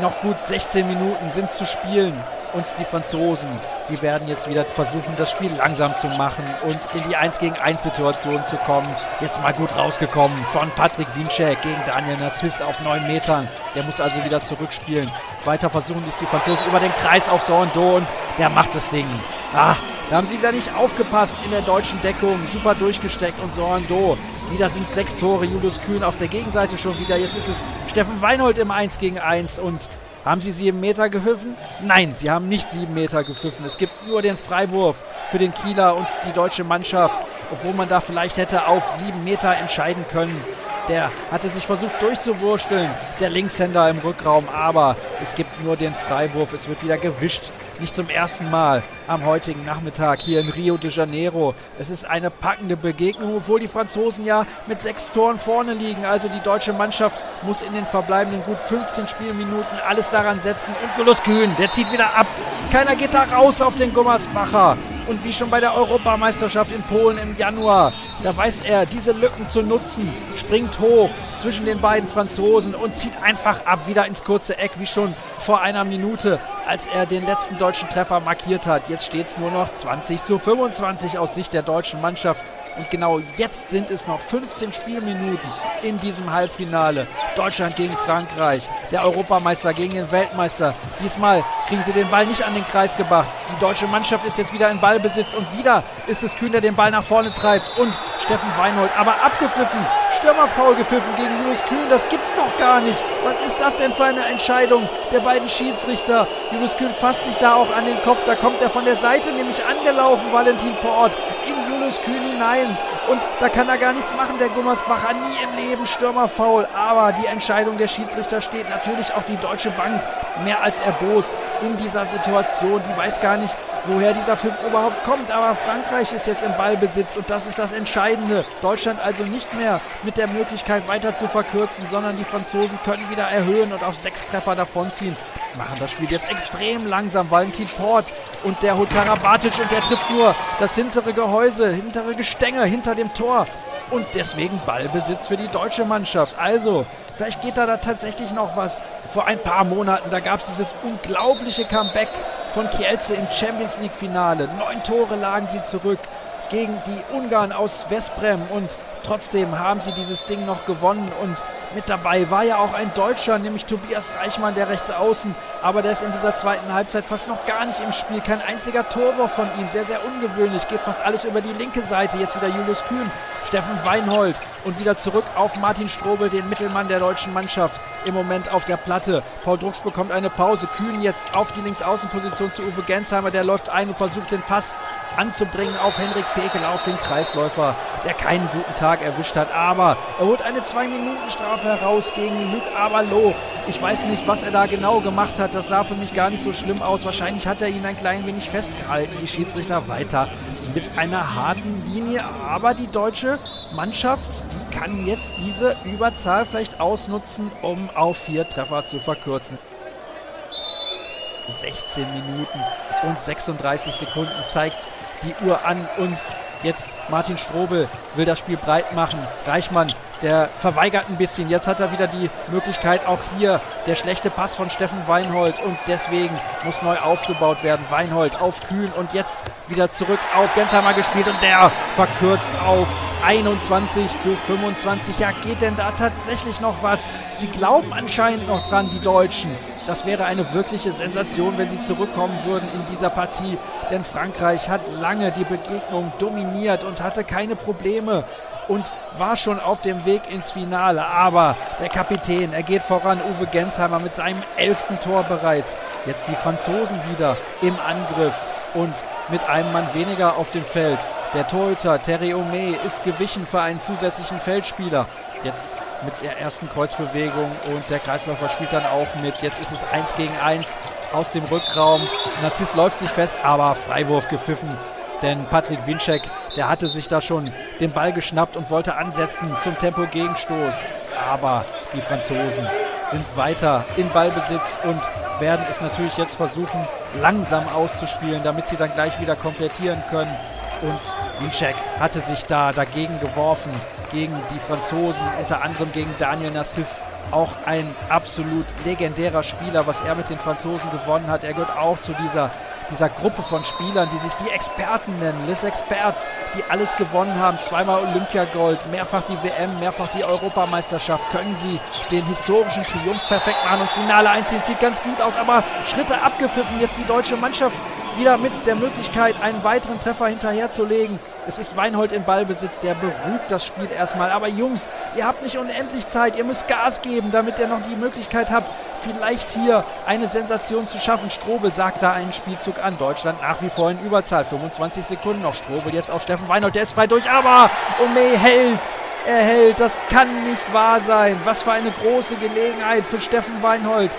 Noch gut 16 Minuten sind zu spielen. Und die Franzosen, die werden jetzt wieder versuchen, das Spiel langsam zu machen und in die 1 gegen 1 Situation zu kommen. Jetzt mal gut rausgekommen von Patrick Winczek gegen Daniel Nassis auf 9 Metern. Der muss also wieder zurückspielen. Weiter versuchen ist die Franzosen über den Kreis auf Sorando und der macht das Ding. Ah, da haben sie wieder nicht aufgepasst in der deutschen Deckung. Super durchgesteckt und Sorando. Wieder sind sechs Tore. Julius Kühn auf der Gegenseite schon wieder. Jetzt ist es Steffen Weinhold im 1 gegen 1 und haben sie sieben Meter gepfiffen? Nein, sie haben nicht sieben Meter gepfiffen. Es gibt nur den Freiwurf für den Kieler und die deutsche Mannschaft, obwohl man da vielleicht hätte auf sieben Meter entscheiden können. Der hatte sich versucht durchzuwursteln, der Linkshänder im Rückraum, aber es gibt nur den Freiwurf. Es wird wieder gewischt nicht zum ersten Mal am heutigen Nachmittag hier in Rio de Janeiro. Es ist eine packende Begegnung, obwohl die Franzosen ja mit sechs Toren vorne liegen. Also die deutsche Mannschaft muss in den verbleibenden gut 15 Spielminuten alles daran setzen. Und Gulus Kühn, der zieht wieder ab. Keiner geht da raus auf den Gummersbacher. Und wie schon bei der Europameisterschaft in Polen im Januar, da weiß er, diese Lücken zu nutzen, springt hoch zwischen den beiden Franzosen und zieht einfach ab, wieder ins kurze Eck, wie schon vor einer Minute, als er den letzten deutschen Treffer markiert hat. Jetzt steht es nur noch 20 zu 25 aus Sicht der deutschen Mannschaft. Und genau jetzt sind es noch 15 Spielminuten in diesem Halbfinale. Deutschland gegen Frankreich, der Europameister gegen den Weltmeister. Diesmal kriegen sie den Ball nicht an den Kreis gebracht. Die deutsche Mannschaft ist jetzt wieder in Ballbesitz und wieder ist es Kühn, der den Ball nach vorne treibt und Steffen Weinhold. Aber abgepfiffen, Stürmerfoul gepfiffen gegen Julius Kühn, das gibt's doch gar nicht. Was ist das denn für eine Entscheidung der beiden Schiedsrichter? Julius Kühn fasst sich da auch an den Kopf, da kommt er von der Seite nämlich angelaufen, Valentin Port, in hinein. Und da kann er gar nichts machen, der Gummersbacher. Nie im Leben Stürmerfoul. Aber die Entscheidung der Schiedsrichter steht natürlich auch die Deutsche Bank mehr als erbost in dieser Situation. Die weiß gar nicht, woher dieser Pfiff überhaupt kommt. Aber Frankreich ist jetzt im Ballbesitz und das ist das Entscheidende. Deutschland also nicht mehr mit der Möglichkeit weiter zu verkürzen, sondern die Franzosen können wieder erhöhen und auf sechs Treffer davonziehen machen das Spiel jetzt extrem langsam. Valentin Port und der holt Karabatic und der trifft nur das hintere Gehäuse, hintere Gestänge hinter dem Tor. Und deswegen Ballbesitz für die deutsche Mannschaft. Also, vielleicht geht da, da tatsächlich noch was. Vor ein paar Monaten, da gab es dieses unglaubliche Comeback von Kielce im Champions League Finale. Neun Tore lagen sie zurück gegen die Ungarn aus Westbrem und trotzdem haben sie dieses Ding noch gewonnen und mit dabei war ja auch ein Deutscher, nämlich Tobias Reichmann, der rechts außen, aber der ist in dieser zweiten Halbzeit fast noch gar nicht im Spiel. Kein einziger Torwurf von ihm, sehr, sehr ungewöhnlich. Geht fast alles über die linke Seite. Jetzt wieder Julius Kühn, Steffen Weinhold und wieder zurück auf Martin Strobel, den Mittelmann der deutschen Mannschaft im Moment auf der Platte. Paul Drucks bekommt eine Pause. Kühn jetzt auf die Linksaußenposition zu Uwe Gensheimer, der läuft ein und versucht den Pass anzubringen auf Henrik Pekel, auf den Kreisläufer, der keinen guten Tag erwischt hat. Aber er holt eine 2-Minuten-Strafe heraus gegen Luc Avalot. Ich weiß nicht, was er da genau gemacht hat. Das sah für mich gar nicht so schlimm aus. Wahrscheinlich hat er ihn ein klein wenig festgehalten. Die Schiedsrichter weiter mit einer harten Linie. Aber die deutsche Mannschaft, die kann jetzt diese Überzahl vielleicht ausnutzen, um auf vier Treffer zu verkürzen. 16 Minuten und 36 Sekunden zeigt die Uhr an und jetzt Martin Strobel will das Spiel breit machen. Reichmann, der verweigert ein bisschen. Jetzt hat er wieder die Möglichkeit, auch hier der schlechte Pass von Steffen Weinhold und deswegen muss neu aufgebaut werden. Weinhold auf Kühn und jetzt wieder zurück auf Gensheimer gespielt und der verkürzt auf 21 zu 25. Ja, geht denn da tatsächlich noch was? Sie glauben anscheinend noch dran, die Deutschen. Das wäre eine wirkliche Sensation, wenn sie zurückkommen würden in dieser Partie. Denn Frankreich hat lange die Begegnung dominiert und hatte keine Probleme und war schon auf dem Weg ins Finale. Aber der Kapitän, er geht voran, Uwe Gensheimer mit seinem elften Tor bereits. Jetzt die Franzosen wieder im Angriff und mit einem Mann weniger auf dem Feld. Der Torhüter Terry Ome ist gewichen für einen zusätzlichen Feldspieler. Jetzt mit der ersten Kreuzbewegung und der Kreisläufer spielt dann auch mit. Jetzt ist es 1 gegen 1 aus dem Rückraum. Nassis läuft sich fest, aber Freiwurf gepfiffen. Denn Patrick Winczek, der hatte sich da schon den Ball geschnappt und wollte ansetzen zum Tempo-Gegenstoß. Aber die Franzosen sind weiter in Ballbesitz und werden es natürlich jetzt versuchen, langsam auszuspielen, damit sie dann gleich wieder komplettieren können. Und Winczek hatte sich da dagegen geworfen, gegen die Franzosen, unter anderem gegen Daniel Nassis. Auch ein absolut legendärer Spieler, was er mit den Franzosen gewonnen hat. Er gehört auch zu dieser dieser Gruppe von Spielern, die sich die Experten nennen, Les Experts, die alles gewonnen haben, zweimal Olympiagold, mehrfach die WM, mehrfach die Europameisterschaft, können sie den historischen Triumph perfekt machen und Finale einziehen. Sieht ganz gut aus, aber Schritte abgepfiffen. Jetzt die deutsche Mannschaft wieder mit der Möglichkeit, einen weiteren Treffer hinterherzulegen. Es ist Weinhold im Ballbesitz, der beruhigt das Spiel erstmal. Aber Jungs, ihr habt nicht unendlich Zeit, ihr müsst Gas geben, damit ihr noch die Möglichkeit habt, vielleicht hier eine Sensation zu schaffen. Strobel sagt da einen Spielzug an. Deutschland nach wie vor in Überzahl. 25 Sekunden noch. Strobel jetzt auf Steffen Weinhold, der ist frei durch, aber Ome hält. Er hält, das kann nicht wahr sein. Was für eine große Gelegenheit für Steffen Weinhold.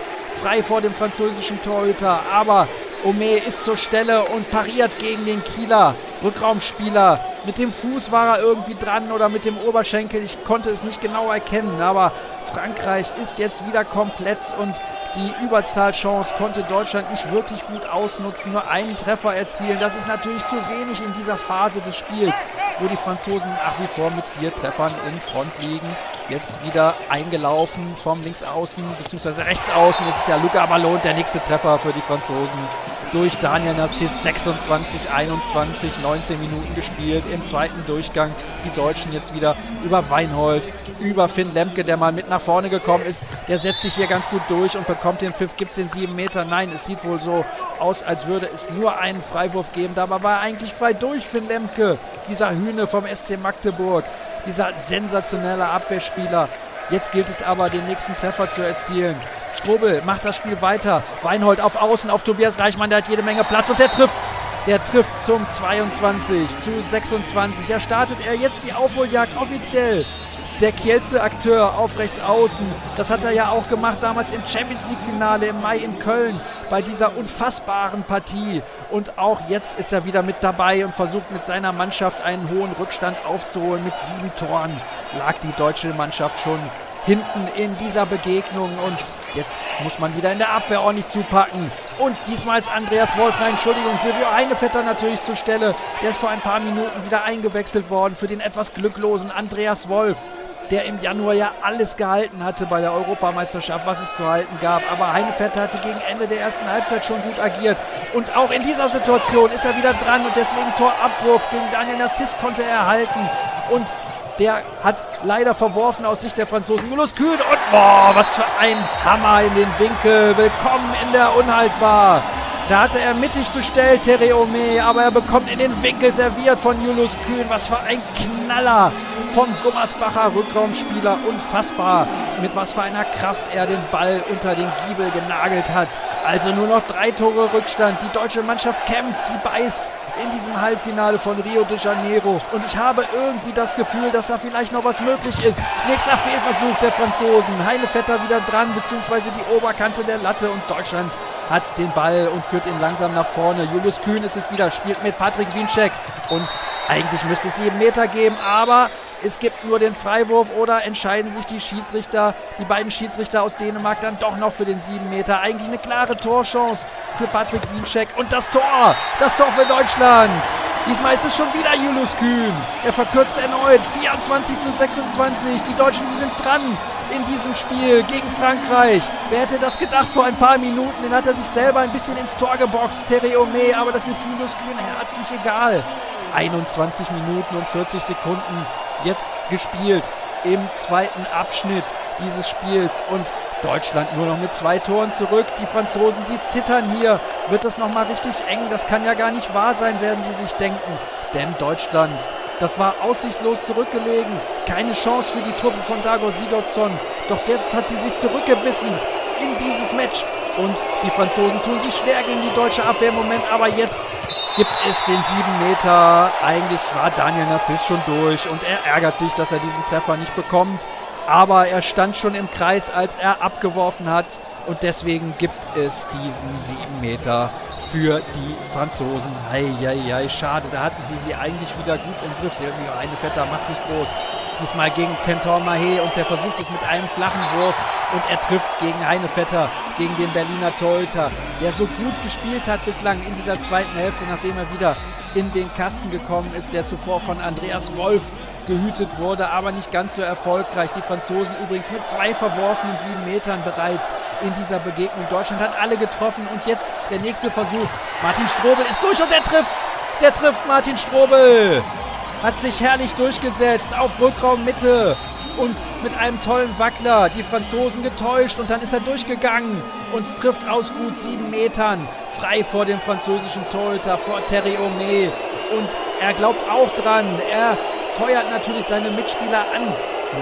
Frei vor dem französischen Torhüter, aber Ome ist zur Stelle und pariert gegen den Kieler Rückraumspieler. Mit dem Fuß war er irgendwie dran oder mit dem Oberschenkel. Ich konnte es nicht genau erkennen, aber Frankreich ist jetzt wieder komplett und die Überzahlchance konnte Deutschland nicht wirklich gut ausnutzen, nur einen Treffer erzielen. Das ist natürlich zu wenig in dieser Phase des Spiels, wo die Franzosen nach wie vor mit vier Treffern in Front liegen. Jetzt wieder eingelaufen vom Linksaußen bzw. Rechtsaußen. Das ist ja Luca Ballon, der nächste Treffer für die Franzosen durch Daniel Narciss 26, 21, 19 Minuten gespielt. Im zweiten Durchgang die Deutschen jetzt wieder über Weinhold, über Finn Lemke, der mal mit nach vorne gekommen ist. Der setzt sich hier ganz gut durch und bekommt den Pfiff. Gibt es den 7 Meter? Nein, es sieht wohl so aus, als würde es nur einen Freiwurf geben. Dabei war er eigentlich frei durch, Finn Lemke, dieser Hühne vom SC Magdeburg, dieser sensationelle Abwehrspieler. Jetzt gilt es aber, den nächsten Treffer zu erzielen. Strobel macht das Spiel weiter. Weinhold auf Außen auf Tobias Reichmann, der hat jede Menge Platz und der trifft. Der trifft zum 22 zu 26. Er startet er jetzt die Aufholjagd offiziell. Der Kielce-Akteur auf rechts außen, das hat er ja auch gemacht damals im Champions League-Finale im Mai in Köln bei dieser unfassbaren Partie. Und auch jetzt ist er wieder mit dabei und versucht mit seiner Mannschaft einen hohen Rückstand aufzuholen. Mit sieben Toren lag die deutsche Mannschaft schon hinten in dieser Begegnung und Jetzt muss man wieder in der Abwehr ordentlich zupacken. Und diesmal ist Andreas Wolf, nein, Entschuldigung, Silvio Heinevetter natürlich zur Stelle. Der ist vor ein paar Minuten wieder eingewechselt worden für den etwas glücklosen Andreas Wolf der im Januar ja alles gehalten hatte bei der Europameisterschaft, was es zu halten gab. Aber Heinevetter hatte gegen Ende der ersten Halbzeit schon gut agiert. Und auch in dieser Situation ist er wieder dran und deswegen Torabwurf gegen Daniel Nassis konnte er erhalten. Und der hat leider verworfen aus Sicht der Franzosen. Julius Kühn und boah, was für ein Hammer in den Winkel. Willkommen in der Unhaltbar. Da hatte er mittig bestellt, Terry Ome, aber er bekommt in den Winkel serviert von Julius Kühn. Was für ein Knaller vom Gummersbacher Rückraumspieler. Unfassbar, mit was für einer Kraft er den Ball unter den Giebel genagelt hat. Also nur noch drei Tore Rückstand. Die deutsche Mannschaft kämpft, sie beißt in diesem Halbfinale von Rio de Janeiro. Und ich habe irgendwie das Gefühl, dass da vielleicht noch was möglich ist. Nächster Fehlversuch der Franzosen. Heinevetter wieder dran, beziehungsweise die Oberkante der Latte. Und Deutschland hat den Ball und führt ihn langsam nach vorne. Julius Kühn ist es wieder, spielt mit Patrick Wiencheck. Und eigentlich müsste es sieben Meter geben, aber es gibt nur den Freiwurf oder entscheiden sich die Schiedsrichter, die beiden Schiedsrichter aus Dänemark dann doch noch für den 7 Meter. Eigentlich eine klare Torchance für Patrick Wiencheck. Und das Tor, das Tor für Deutschland. Diesmal ist es schon wieder Julius Kühn. Er verkürzt erneut 24 zu 26. Die Deutschen sind dran in diesem Spiel gegen Frankreich. Wer hätte das gedacht vor ein paar Minuten? Den hat er sich selber ein bisschen ins Tor geboxt, Terry Ome. Aber das ist Julius Kühn herzlich egal. 21 Minuten und 40 Sekunden jetzt gespielt im zweiten Abschnitt dieses Spiels und Deutschland nur noch mit zwei Toren zurück. Die Franzosen, sie zittern hier. Wird das nochmal richtig eng? Das kann ja gar nicht wahr sein, werden sie sich denken. Denn Deutschland, das war aussichtslos zurückgelegen. Keine Chance für die Truppe von Dago Sigurdsson. Doch jetzt hat sie sich zurückgebissen in dieses Match. Und die Franzosen tun sich schwer gegen die deutsche Abwehr im Moment. Aber jetzt gibt es den 7 Meter. Eigentlich war Daniel Nassis schon durch und er ärgert sich, dass er diesen Treffer nicht bekommt. Aber er stand schon im Kreis, als er abgeworfen hat. Und deswegen gibt es diesen 7 Meter für die Franzosen. Eieiei, schade, da hatten sie sie eigentlich wieder gut im Griff. Silvio Vetter macht sich groß. Diesmal gegen Kentor Mahé und der versucht es mit einem flachen Wurf und er trifft gegen Heinevetter, gegen den Berliner Torhüter, der so gut gespielt hat bislang in dieser zweiten Hälfte, nachdem er wieder in den Kasten gekommen ist, der zuvor von Andreas Wolf gehütet wurde, aber nicht ganz so erfolgreich. Die Franzosen übrigens mit zwei verworfenen sieben Metern bereits in dieser Begegnung. Deutschland hat alle getroffen und jetzt der nächste Versuch. Martin Strobel ist durch und er trifft. Der trifft Martin Strobel. Hat sich herrlich durchgesetzt auf Rückraummitte und mit einem tollen Wackler die Franzosen getäuscht und dann ist er durchgegangen und trifft aus gut sieben Metern frei vor dem französischen Torhüter, vor Terry Omé. Und er glaubt auch dran. Er feuert natürlich seine Mitspieler an.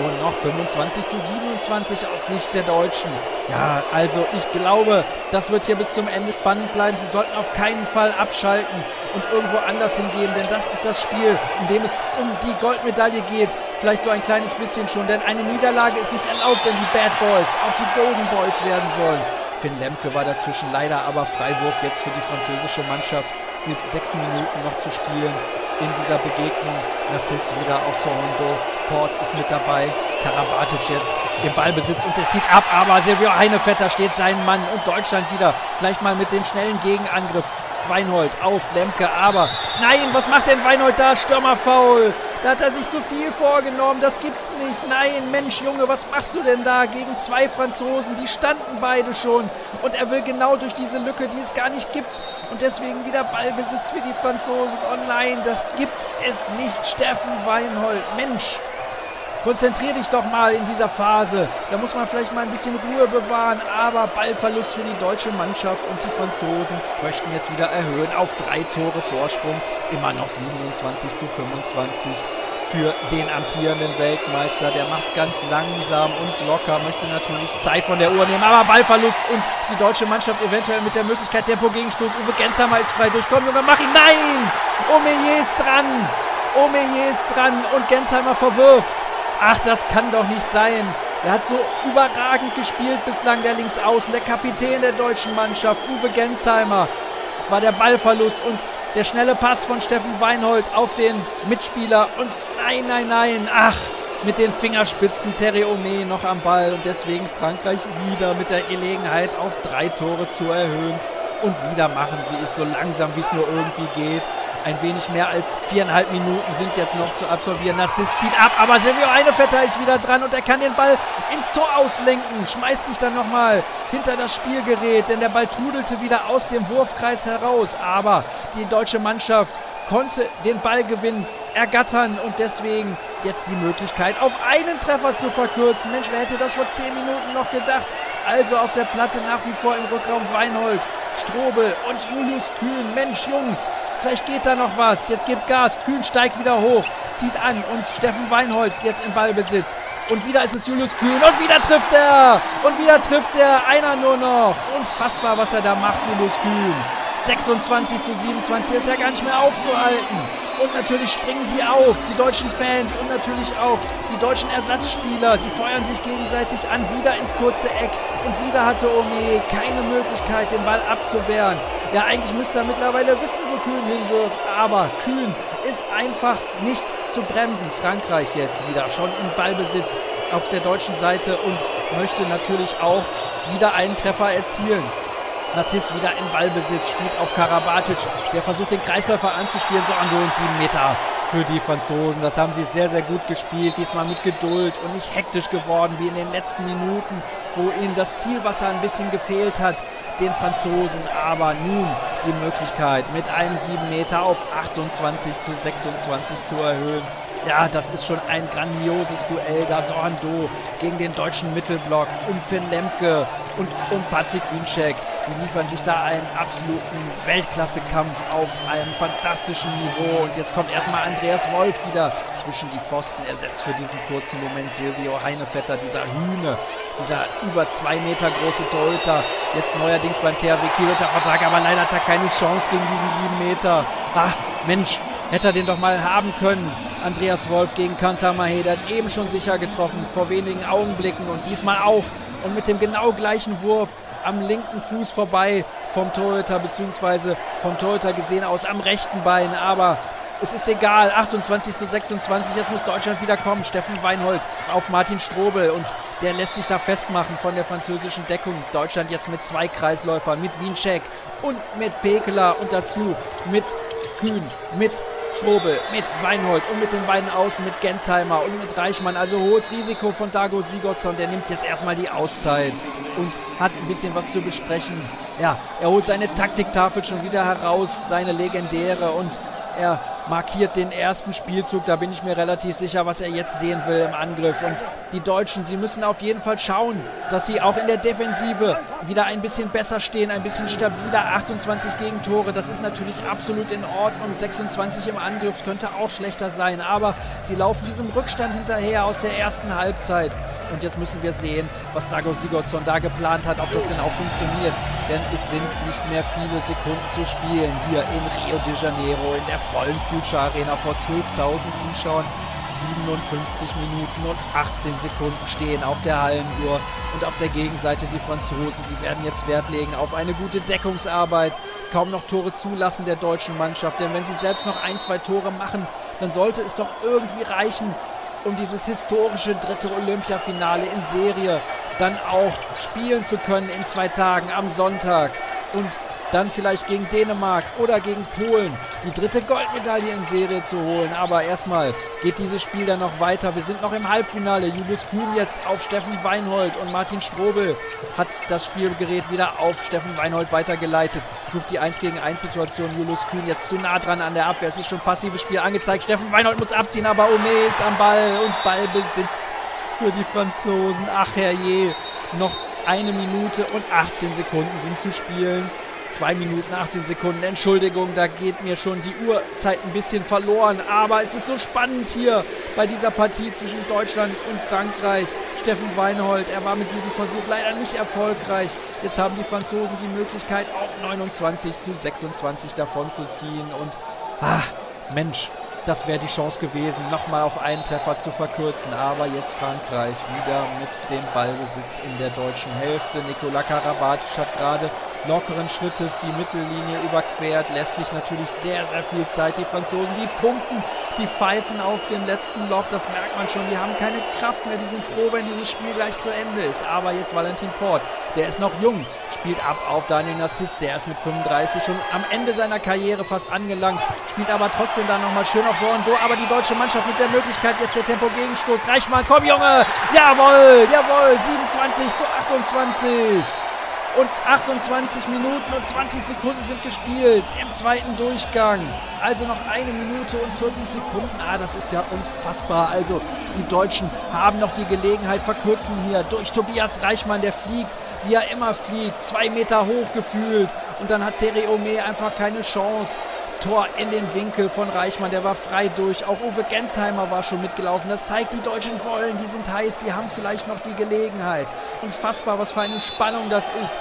Nur noch 25 zu 27 aus Sicht der Deutschen. Ja, also ich glaube, das wird hier bis zum Ende spannend bleiben. Sie sollten auf keinen Fall abschalten und irgendwo anders hingehen, denn das ist das Spiel, in dem es um die Goldmedaille geht. Vielleicht so ein kleines bisschen schon, denn eine Niederlage ist nicht erlaubt, wenn die Bad Boys auch die Golden Boys werden sollen. Finn Lemke war dazwischen leider aber Freiwurf jetzt für die französische Mannschaft mit sechs Minuten noch zu spielen in dieser Begegnung. Nassis wieder auf Sorondorf. Port ist mit dabei. Karabatic jetzt im Ballbesitz und der zieht ab. Aber Silvio Heinevetter steht seinen Mann und Deutschland wieder. Vielleicht mal mit dem schnellen Gegenangriff. Weinhold auf Lemke, aber nein, was macht denn Weinhold da? Stürmerfaul. Da hat er sich zu viel vorgenommen. Das gibt's nicht. Nein, Mensch, Junge, was machst du denn da gegen zwei Franzosen? Die standen beide schon. Und er will genau durch diese Lücke, die es gar nicht gibt. Und deswegen wieder Ballbesitz für die Franzosen. Oh nein, das gibt es nicht. Steffen Weinhold. Mensch. Konzentrier dich doch mal in dieser Phase. Da muss man vielleicht mal ein bisschen Ruhe bewahren. Aber Ballverlust für die deutsche Mannschaft und die Franzosen möchten jetzt wieder erhöhen auf drei Tore Vorsprung. Immer noch 27 zu 25 für den amtierenden Weltmeister. Der macht es ganz langsam und locker, möchte natürlich Zeit von der Uhr nehmen, aber Ballverlust und die deutsche Mannschaft eventuell mit der Möglichkeit Tempo-Gegenstoß. Uwe Gensheimer ist frei durchkommen. Junge, mach ihn. Nein! Omeyer ist dran. Omeyer ist dran und Gensheimer verwirft. Ach, das kann doch nicht sein. Er hat so überragend gespielt bislang, der Linksaußen, der Kapitän der deutschen Mannschaft, Uwe Gensheimer. Es war der Ballverlust und der schnelle Pass von Steffen Weinhold auf den Mitspieler. Und nein, nein, nein, ach, mit den Fingerspitzen Terry Ome noch am Ball. Und deswegen Frankreich wieder mit der Gelegenheit auf drei Tore zu erhöhen. Und wieder machen sie es so langsam, wie es nur irgendwie geht. Ein wenig mehr als viereinhalb Minuten sind jetzt noch zu absolvieren. Nassis zieht ab, aber Silvio Einevetter ist wieder dran und er kann den Ball ins Tor auslenken. Schmeißt sich dann nochmal hinter das Spielgerät, denn der Ball trudelte wieder aus dem Wurfkreis heraus. Aber die deutsche Mannschaft konnte den Ballgewinn ergattern und deswegen jetzt die Möglichkeit, auf einen Treffer zu verkürzen. Mensch, wer hätte das vor zehn Minuten noch gedacht? Also auf der Platte nach wie vor im Rückraum Weinhold, Strobel und Julius Kühn. Mensch, Jungs, Vielleicht geht da noch was. Jetzt gibt Gas. Kühn steigt wieder hoch, zieht an und Steffen Weinholz jetzt im Ballbesitz. Und wieder ist es Julius Kühn und wieder trifft er. Und wieder trifft er. Einer nur noch. Unfassbar, was er da macht, Julius Kühn. 26 zu 27 ist ja gar nicht mehr aufzuhalten. Und natürlich springen sie auf, die deutschen Fans und natürlich auch die deutschen Ersatzspieler. Sie feuern sich gegenseitig an, wieder ins kurze Eck. Und wieder hatte Ome keine Möglichkeit, den Ball abzuwehren. Ja, eigentlich müsste er mittlerweile wissen, wo Kühn hinwirft. Aber Kühn ist einfach nicht zu bremsen. Frankreich jetzt wieder schon im Ballbesitz auf der deutschen Seite und möchte natürlich auch wieder einen Treffer erzielen. Nassis wieder im Ballbesitz, spielt auf Karabatic. Der versucht den Kreisläufer anzuspielen. So an und sieben Meter für die Franzosen. Das haben sie sehr, sehr gut gespielt. Diesmal mit Geduld und nicht hektisch geworden wie in den letzten Minuten, wo ihnen das Zielwasser ein bisschen gefehlt hat, den Franzosen. Aber nun die Möglichkeit, mit einem 7 Meter auf 28 zu 26 zu erhöhen. Ja, das ist schon ein grandioses Duell. Da Sorando gegen den deutschen Mittelblock und Finn Lemke und, und Patrick Winczek. Die liefern sich da einen absoluten Weltklasse-Kampf auf einem fantastischen Niveau. Und jetzt kommt erstmal Andreas Wolf wieder zwischen die Pfosten. Er setzt für diesen kurzen Moment Silvio Heinevetter, dieser Hühne, dieser über zwei Meter große Torhüter. Jetzt neuerdings beim THW Kiel unter Vertrag, aber leider hat er keine Chance gegen diesen sieben Meter. Ach, Mensch, hätte er den doch mal haben können. Andreas Wolf gegen Kantamahe, der hat eben schon sicher getroffen, vor wenigen Augenblicken und diesmal auch. Und mit dem genau gleichen Wurf am linken Fuß vorbei vom Torhüter, beziehungsweise vom Torhüter gesehen aus am rechten Bein. Aber es ist egal. 28 zu 26. Jetzt muss Deutschland wieder kommen. Steffen Weinhold auf Martin Strobel. Und der lässt sich da festmachen von der französischen Deckung. Deutschland jetzt mit zwei Kreisläufern, mit Wiencheck und mit Pekela und dazu mit Kühn mit Strobel, mit Weinhold und mit den beiden Außen, mit Gensheimer und mit Reichmann. Also hohes Risiko von Dago Sigurdsson. Der nimmt jetzt erstmal die Auszeit und hat ein bisschen was zu besprechen. Ja, er holt seine Taktiktafel schon wieder heraus, seine legendäre und er markiert den ersten Spielzug. Da bin ich mir relativ sicher, was er jetzt sehen will im Angriff. Und die Deutschen, sie müssen auf jeden Fall schauen, dass sie auch in der Defensive wieder ein bisschen besser stehen, ein bisschen stabiler. 28 Gegentore, das ist natürlich absolut in Ordnung. 26 im Angriff könnte auch schlechter sein. Aber sie laufen diesem Rückstand hinterher aus der ersten Halbzeit. Und jetzt müssen wir sehen, was Dago Sigurdsson da geplant hat, ob das denn auch funktioniert. Denn es sind nicht mehr viele Sekunden zu spielen hier in Rio de Janeiro in der vollen Future Arena vor 12.000 Zuschauern. 57 Minuten und 18 Sekunden stehen auf der Hallenuhr und auf der Gegenseite die Franzosen. Sie werden jetzt Wert legen auf eine gute Deckungsarbeit, kaum noch Tore zulassen der deutschen Mannschaft. Denn wenn sie selbst noch ein, zwei Tore machen, dann sollte es doch irgendwie reichen, um dieses historische dritte Olympiafinale in Serie dann auch spielen zu können in zwei Tagen am Sonntag. Und dann vielleicht gegen Dänemark oder gegen Polen die dritte Goldmedaille in Serie zu holen. Aber erstmal geht dieses Spiel dann noch weiter. Wir sind noch im Halbfinale. Julius Kühn jetzt auf Steffen Weinhold und Martin Strobel hat das Spielgerät wieder auf Steffen Weinhold weitergeleitet. Sucht die 1 gegen 1 Situation. Julius Kühn jetzt zu nah dran an der Abwehr. Es ist schon passives Spiel angezeigt. Steffen Weinhold muss abziehen, aber Ome ist am Ball und Ballbesitz für die Franzosen. Ach herrje, noch eine Minute und 18 Sekunden sind zu spielen. 2 Minuten 18 Sekunden. Entschuldigung, da geht mir schon die Uhrzeit ein bisschen verloren. Aber es ist so spannend hier bei dieser Partie zwischen Deutschland und Frankreich. Steffen Weinhold, er war mit diesem Versuch leider nicht erfolgreich. Jetzt haben die Franzosen die Möglichkeit, auch 29 zu 26 davon zu ziehen. Und, ah, Mensch, das wäre die Chance gewesen, nochmal auf einen Treffer zu verkürzen. Aber jetzt Frankreich wieder mit dem Ballbesitz in der deutschen Hälfte. Nikola Karabatic hat gerade lockeren Schrittes die Mittellinie überquert, lässt sich natürlich sehr, sehr viel Zeit. Die Franzosen, die pumpen, die pfeifen auf dem letzten Loch, das merkt man schon. Die haben keine Kraft mehr, die sind froh, wenn dieses Spiel gleich zu Ende ist. Aber jetzt Valentin Port, der ist noch jung, spielt ab auf Daniel Nassis, der ist mit 35 schon am Ende seiner Karriere fast angelangt, spielt aber trotzdem dann nochmal schön auf Sorando. Aber die deutsche Mannschaft mit der Möglichkeit, jetzt der Tempo-Gegenstoß. Reichmann, komm Junge! Jawohl, jawohl, 27 zu 28. Und 28 Minuten und 20 Sekunden sind gespielt im zweiten Durchgang. Also noch eine Minute und 40 Sekunden. Ah, das ist ja unfassbar. Also die Deutschen haben noch die Gelegenheit, verkürzen hier durch Tobias Reichmann, der fliegt, wie er immer fliegt, zwei Meter hoch gefühlt. Und dann hat Terry Ome einfach keine Chance. Tor in den Winkel von Reichmann, der war frei durch. Auch Uwe Gensheimer war schon mitgelaufen. Das zeigt, die Deutschen wollen, die sind heiß, die haben vielleicht noch die Gelegenheit. Unfassbar, was für eine Spannung das ist.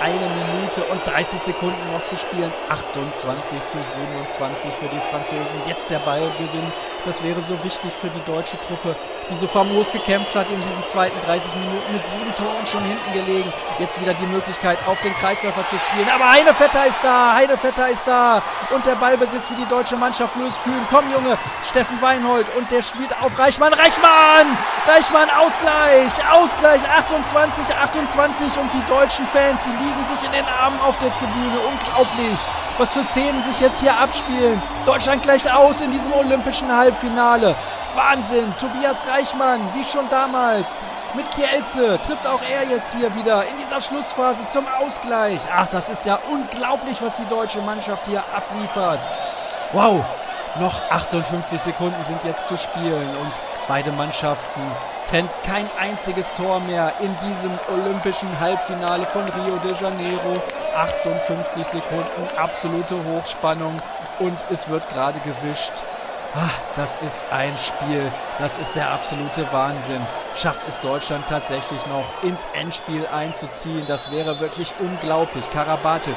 Eine Minute und 30 Sekunden noch zu spielen. 28 zu 27 für die Franzosen. Jetzt der Ballgewinn. Das wäre so wichtig für die deutsche Truppe die so famos gekämpft hat in diesen zweiten 30 Minuten mit sieben Toren schon hinten gelegen. Jetzt wieder die Möglichkeit, auf den Kreisläufer zu spielen. Aber Heinevetter ist da, Heinevetter ist da. Und der Ballbesitz für die deutsche Mannschaft. Louis Kühn, komm Junge, Steffen Weinhold. Und der spielt auf Reichmann. Reichmann! Reichmann, Ausgleich! Ausgleich, 28, 28. Und die deutschen Fans, die liegen sich in den Armen auf der Tribüne. Unglaublich, was für Szenen sich jetzt hier abspielen. Deutschland gleicht aus in diesem olympischen Halbfinale. Wahnsinn. Tobias Reichmann, wie schon damals. Mit Kielce trifft auch er jetzt hier wieder in dieser Schlussphase zum Ausgleich. Ach, das ist ja unglaublich, was die deutsche Mannschaft hier abliefert. Wow, noch 58 Sekunden sind jetzt zu spielen und beide Mannschaften trennt kein einziges Tor mehr in diesem olympischen Halbfinale von Rio de Janeiro. 58 Sekunden, absolute Hochspannung und es wird gerade gewischt. Ah, das ist ein Spiel, das ist der absolute Wahnsinn. Schafft es Deutschland tatsächlich noch ins Endspiel einzuziehen? Das wäre wirklich unglaublich. Karabatic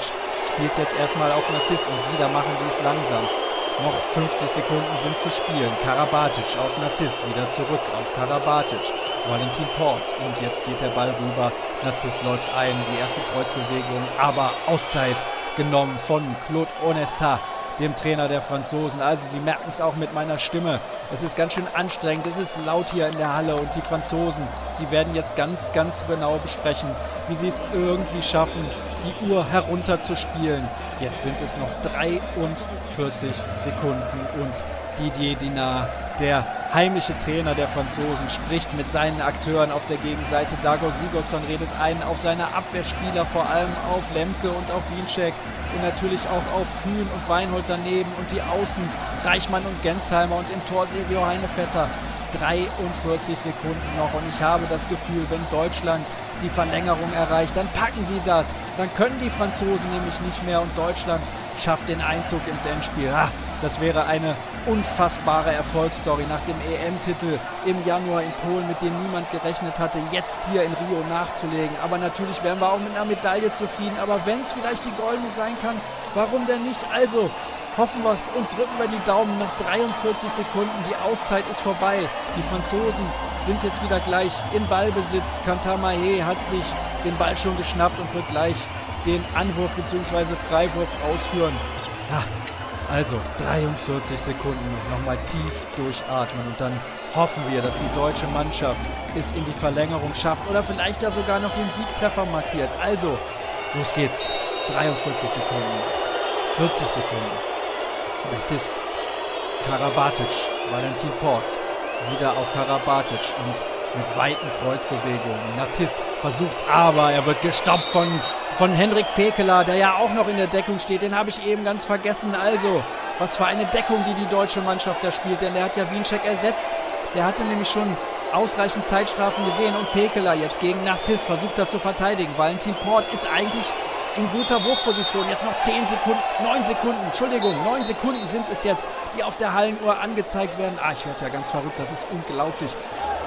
spielt jetzt erstmal auf Nassis und wieder machen sie es langsam. Noch 50 Sekunden sind zu spielen. Karabatic auf Nassis, wieder zurück auf Karabatic. Valentin Port und jetzt geht der Ball rüber. Nassis läuft ein, die erste Kreuzbewegung, aber Auszeit genommen von Claude Onesta dem Trainer der Franzosen. Also Sie merken es auch mit meiner Stimme. Es ist ganz schön anstrengend, es ist laut hier in der Halle und die Franzosen, sie werden jetzt ganz, ganz genau besprechen, wie sie es irgendwie schaffen, die Uhr herunterzuspielen. Jetzt sind es noch 43 Sekunden und Didier Dinard, der heimliche Trainer der Franzosen, spricht mit seinen Akteuren auf der Gegenseite. Dago Sigurdsson redet ein auf seine Abwehrspieler, vor allem auf Lemke und auf Wiencheck und natürlich auch auf Kühn und Weinhold daneben und die Außen Reichmann und Gensheimer und im Tor Silvio Heinevetter. 43 Sekunden noch und ich habe das Gefühl, wenn Deutschland die Verlängerung erreicht, dann packen sie das. Dann können die Franzosen nämlich nicht mehr und Deutschland schafft den Einzug ins Endspiel. Ah, das wäre eine unfassbare Erfolgsstory nach dem EM-Titel im Januar in Polen, mit dem niemand gerechnet hatte, jetzt hier in Rio nachzulegen. Aber natürlich wären wir auch mit einer Medaille zufrieden. Aber wenn es vielleicht die goldene sein kann, warum denn nicht? Also hoffen wir es und drücken wir die Daumen. Noch 43 Sekunden, die Auszeit ist vorbei. Die Franzosen sind jetzt wieder gleich in Ballbesitz. Kantamahe hat sich den Ball schon geschnappt und wird gleich den Anwurf bzw. Freiwurf ausführen. Ja, also 43 Sekunden nochmal tief durchatmen und dann hoffen wir, dass die deutsche Mannschaft es in die Verlängerung schafft oder vielleicht ja sogar noch den Siegtreffer markiert. Also, los geht's. 43 Sekunden, 40 Sekunden. Es ist Karabatic, Valentin Port, wieder auf Karabatic und mit weiten Kreuzbewegungen. Nassis versucht aber er wird gestoppt von von Hendrik Pekeler, der ja auch noch in der Deckung steht. Den habe ich eben ganz vergessen. Also, was für eine Deckung, die die deutsche Mannschaft da spielt. Denn der hat ja Wiencheck ersetzt. Der hatte nämlich schon ausreichend Zeitstrafen gesehen. Und Pekeler jetzt gegen Nassis versucht er zu verteidigen. Valentin Port ist eigentlich in guter Wurfposition. Jetzt noch 10 Sekunden, 9 Sekunden, Entschuldigung, 9 Sekunden sind es jetzt, die auf der Hallenuhr angezeigt werden. Ah, ich werde ja ganz verrückt, das ist unglaublich.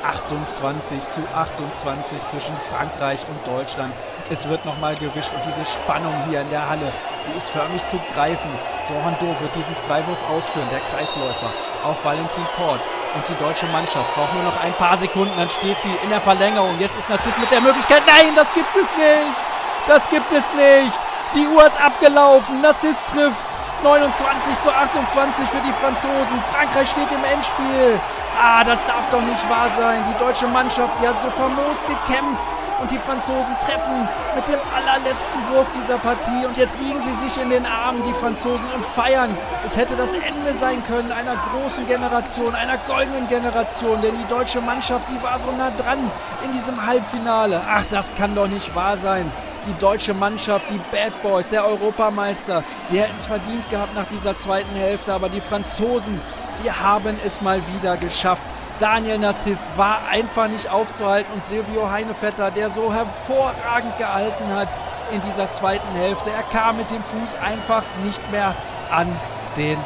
28 zu 28 zwischen Frankreich und Deutschland. Es wird nochmal gewischt und diese Spannung hier in der Halle, sie ist förmlich zu greifen. Sohando wird diesen Freiwurf ausführen, der Kreisläufer auf Valentin Port. Und die deutsche Mannschaft braucht nur noch ein paar Sekunden, dann steht sie in der Verlängerung. Jetzt ist Narziss mit der Möglichkeit, nein, das gibt es nicht. Das gibt es nicht. Die Uhr ist abgelaufen. Narziss trifft. 29 zu 28 für die Franzosen. Frankreich steht im Endspiel. Ah, das darf doch nicht wahr sein. Die deutsche Mannschaft, die hat so famos gekämpft. Und die Franzosen treffen mit dem allerletzten Wurf dieser Partie. Und jetzt liegen sie sich in den Armen, die Franzosen, und feiern. Es hätte das Ende sein können einer großen Generation, einer goldenen Generation. Denn die deutsche Mannschaft, die war so nah dran in diesem Halbfinale. Ach, das kann doch nicht wahr sein die deutsche Mannschaft, die Bad Boys, der Europameister. Sie hätten es verdient gehabt nach dieser zweiten Hälfte, aber die Franzosen, sie haben es mal wieder geschafft. Daniel Nassis war einfach nicht aufzuhalten und Silvio Heinevetter, der so hervorragend gehalten hat in dieser zweiten Hälfte, er kam mit dem Fuß einfach nicht mehr an den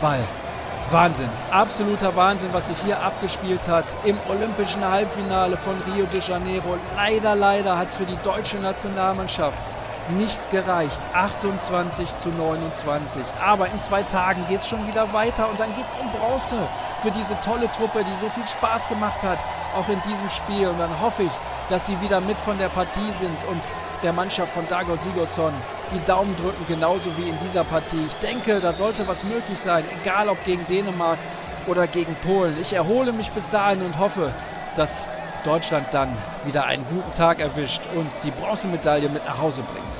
Ball. Wahnsinn, absoluter Wahnsinn, was sich hier abgespielt hat im olympischen Halbfinale von Rio de Janeiro. Leider, leider hat es für die deutsche Nationalmannschaft nicht gereicht. 28 zu 29. Aber in zwei Tagen geht es schon wieder weiter und dann geht es um Bronze für diese tolle Truppe, die so viel Spaß gemacht hat, auch in diesem Spiel. Und dann hoffe ich, dass sie wieder mit von der Partie sind und der Mannschaft von Dago Sigurdsson die Daumen drücken, genauso wie in dieser Partie. Ich denke, da sollte was möglich sein, egal ob gegen Dänemark oder gegen Polen. Ich erhole mich bis dahin und hoffe, dass Deutschland dann wieder einen guten Tag erwischt und die Bronzemedaille mit nach Hause bringt.